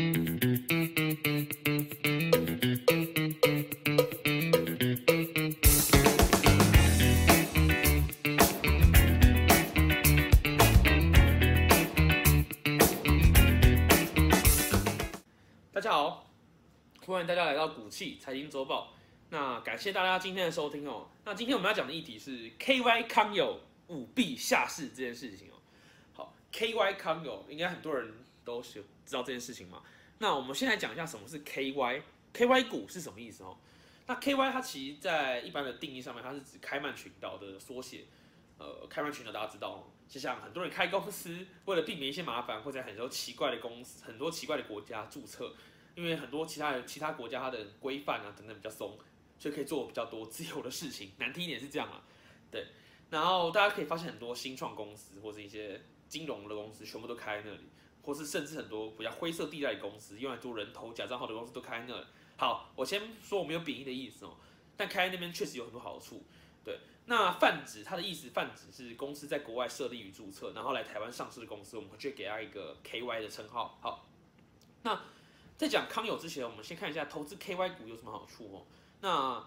大家好，欢迎大家来到股气财经周报。那感谢大家今天的收听哦。那今天我们要讲的议题是 KY 康友舞弊下市这件事情哦。好，KY 康友应该很多人都是知道这件事情嘛。那我们先来讲一下什么是 KY，KY 股是什么意思哦？那 KY 它其实在一般的定义上面，它是指开曼群岛的缩写。呃，开曼群岛大家知道，就像很多人开公司，为了避免一些麻烦，会在很多奇怪的公司、很多奇怪的国家注册，因为很多其他的其他国家它的规范啊等等比较松，所以可以做比较多自由的事情。难听一点是这样啊，对。然后大家可以发现很多新创公司或者一些金融的公司，全部都开在那里，或是甚至很多比较灰色地带的公司，用来做人头假账号的公司都开在那里。好，我先说我没有贬义的意思哦，但开在那边确实有很多好处，对。那泛指它的意思，泛指是公司在国外设立与注册，然后来台湾上市的公司，我们会去给它一个 KY 的称号。好，那在讲康友之前，我们先看一下投资 KY 股有什么好处哦。那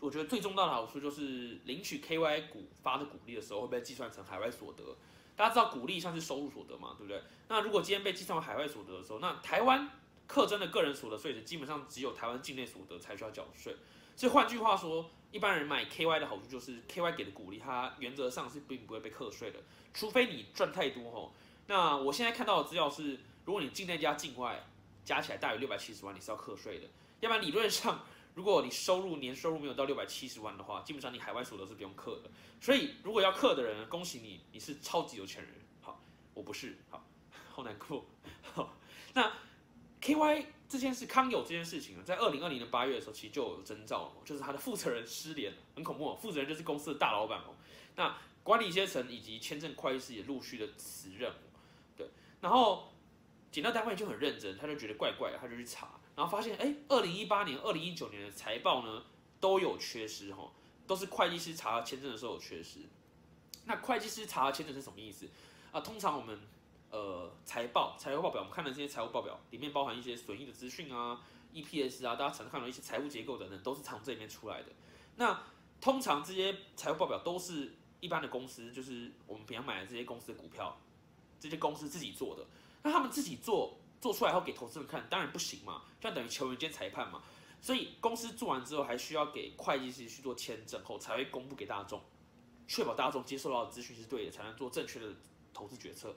我觉得最重大的好处就是领取 KY 股发的股利的时候会被计算成海外所得。大家知道股利像是收入所得嘛，对不对？那如果今天被计算为海外所得的时候，那台湾课征的个人所得税是基本上只有台湾境内所得才需要缴税。所以换句话说，一般人买 KY 的好处就是 KY 给的鼓励，它原则上是并不会被课税的，除非你赚太多吼。那我现在看到的资料是，如果你境内加境外加起来大于六百七十万，你是要课税的。要不然理论上，如果你收入年收入没有到六百七十万的话，基本上你海外所得是不用课的。所以如果要课的人，恭喜你，你是超级有钱人。好，我不是，好，好难过。好，那 KY。这件事康友这件事情，在二零二零年八月的时候，其实就有征兆了，就是他的负责人失联，很恐怖哦。负责人就是公司的大老板哦。那管理阶层以及签证会计师也陆续的辞任，对。然后检调单位就很认真，他就觉得怪怪的，他就去查，然后发现，哎，二零一八年、二零一九年的财报呢都有缺失哈，都是会计师查签证的时候有缺失。那会计师查签证是什么意思啊？通常我们呃，财报、财务报表，我们看的这些财务报表里面包含一些损益的资讯啊、EPS 啊，大家常看到一些财务结构等等，都是从这里面出来的。那通常这些财务报表都是一般的公司，就是我们平常买的这些公司的股票，这些公司自己做的。那他们自己做做出来后给投资人看，当然不行嘛，这样等于球员兼裁判嘛。所以公司做完之后，还需要给会计师去做签证后，才会公布给大众，确保大众接受到的资讯是对的，才能做正确的投资决策。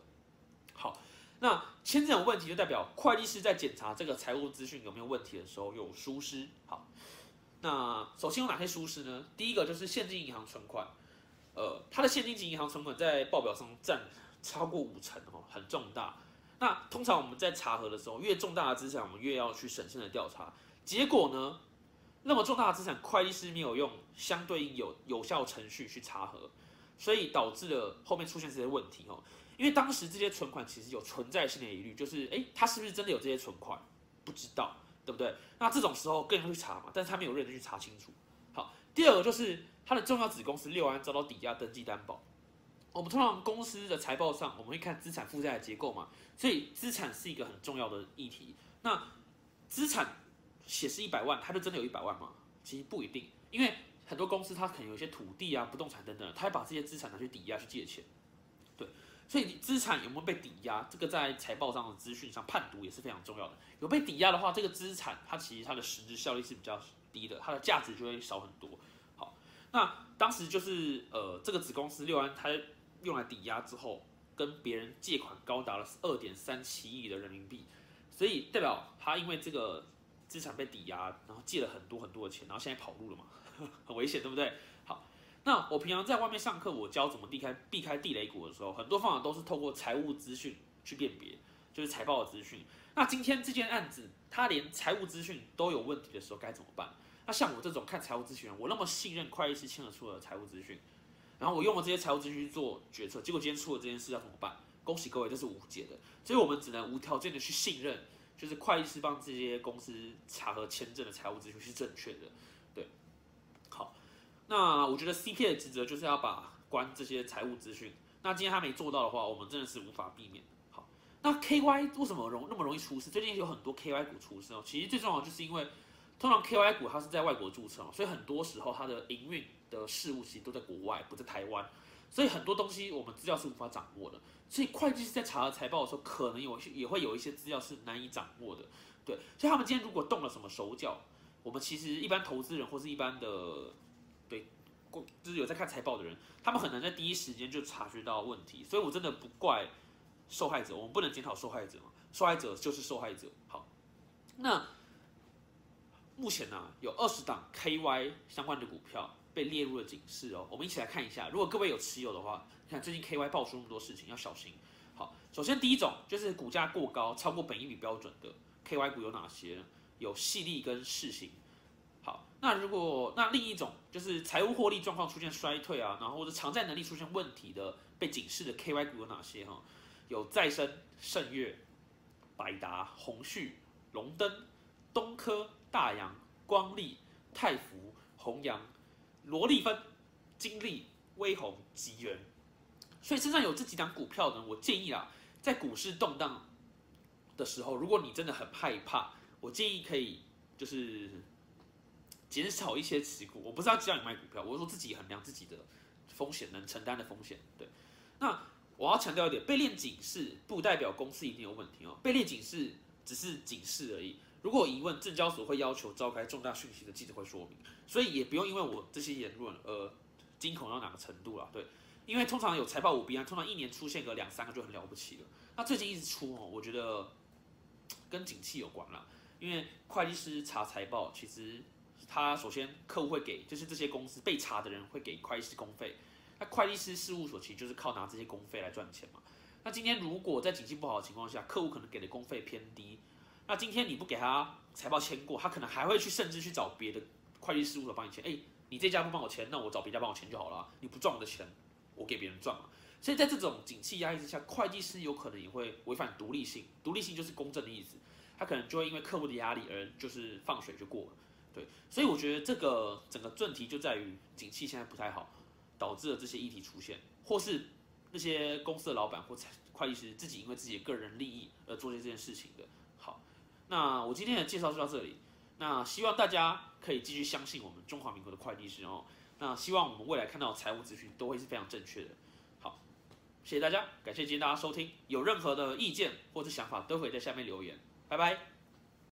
好，那签证有问题，就代表会计师在检查这个财务资讯有没有问题的时候有疏失。好，那首先有哪些疏失呢？第一个就是现金银行存款，呃，它的现金及银行存款在报表上占超过五成哦，很重大。那通常我们在查核的时候，越重大的资产，我们越要去审慎的调查。结果呢，那么重大的资产，会计师没有用相对应有有效程序去查核，所以导致了后面出现这些问题哦。因为当时这些存款其实有存在性的疑虑，就是哎，他是不是真的有这些存款？不知道，对不对？那这种时候更要去查嘛，但是他没有认真去查清楚。好，第二个就是他的重要子公司六安遭到抵押登记担保。我们通常公司的财报上，我们会看资产负债的结构嘛，所以资产是一个很重要的议题。那资产写是一百万，它就真的有一百万吗？其实不一定，因为很多公司它可能有一些土地啊、不动产等等，它会把这些资产拿去抵押去借钱。对所以资产有没有被抵押，这个在财报上的资讯上判读也是非常重要的。有被抵押的话，这个资产它其实它的实质效率是比较低的，它的价值就会少很多。好，那当时就是呃这个子公司六安，它用来抵押之后，跟别人借款高达了二点三七亿的人民币，所以代表他因为这个资产被抵押，然后借了很多很多的钱，然后现在跑路了嘛，很危险，对不对？好那我平常在外面上课，我教怎么避开避开地雷股的时候，很多方法都是透过财务资讯去辨别，就是财报的资讯。那今天这件案子，他连财务资讯都有问题的时候，该怎么办？那像我这种看财务资讯，我那么信任会计师签了出的财务资讯，然后我用了这些财务资讯去做决策，结果今天出了这件事要怎么办？恭喜各位，这是无解的，所以我们只能无条件的去信任，就是会计师帮这些公司查核签证的财务资讯是正确的。对，好那我觉得 C P 的职责就是要把关这些财务资讯。那今天他没做到的话，我们真的是无法避免。好，那 KY 为什么容那么容易出事？最近有很多 KY 股出事哦。其实最重要就是因为，通常 KY 股它是在外国注册，所以很多时候它的营运的事务其实都在国外，不在台湾。所以很多东西我们资料是无法掌握的。所以会计师在查财报的时候，可能有些也会有一些资料是难以掌握的。对，所以他们今天如果动了什么手脚，我们其实一般投资人或是一般的，对，就是有在看财报的人，他们很难在第一时间就察觉到问题。所以我真的不怪。受害者，我们不能检讨受害者嘛？受害者就是受害者。好，那目前呢，有二十档 KY 相关的股票被列入了警示哦。我们一起来看一下，如果各位有持有的话，看最近 KY 爆出那么多事情，要小心。好，首先第一种就是股价过高，超过本一比标准的 KY 股有哪些？有细粒跟世行。好，那如果那另一种就是财务获利状况出现衰退啊，然后或者偿债能力出现问题的被警示的 KY 股有哪些？哈？有再生、盛月、百达、宏旭、龙灯、东科、大洋、光利、泰福、弘扬、罗利芬、金利、威宏、吉源，所以身上有这几档股票呢，我建议啊，在股市动荡的时候，如果你真的很害怕，我建议可以就是减少一些持股。我不是要教你卖股票，我是说自己衡量自己的风险能承担的风险。对，那。我要强调一点，被列警示不代表公司一定有问题哦。被列警示只是警示而已。如果疑问，证交所会要求召开重大讯息的记者会说明，所以也不用因为我这些言论而惊恐到哪个程度了。对，因为通常有财报舞弊案，通常一年出现个两三个就很了不起了。那最近一直出哦，我觉得跟景气有关了。因为会计师查财报，其实他首先客户会给，就是这些公司被查的人会给会计师工费。那会计师事务所其实就是靠拿这些公费来赚钱嘛。那今天如果在景气不好的情况下，客户可能给的公费偏低，那今天你不给他财报签过，他可能还会去甚至去找别的会计事务所帮你签。哎，你这家不帮我签，那我找别家帮我签就好了。你不赚我的钱，我给别人赚嘛。所以在这种景气压力之下，会计师有可能也会违反独立性。独立性就是公正的意思，他可能就会因为客户的压力而就是放水就过了。对，所以我觉得这个整个问题就在于景气现在不太好。导致了这些议题出现，或是那些公司的老板或会计师自己因为自己的个人利益而做这件事情的。那我今天的介绍就到这里。那希望大家可以继续相信我们中华民国的会计师哦。那希望我们未来看到财务资讯都会是非常正确的。好，谢谢大家，感谢今天大家收听。有任何的意见或者想法，都可以在下面留言。拜拜。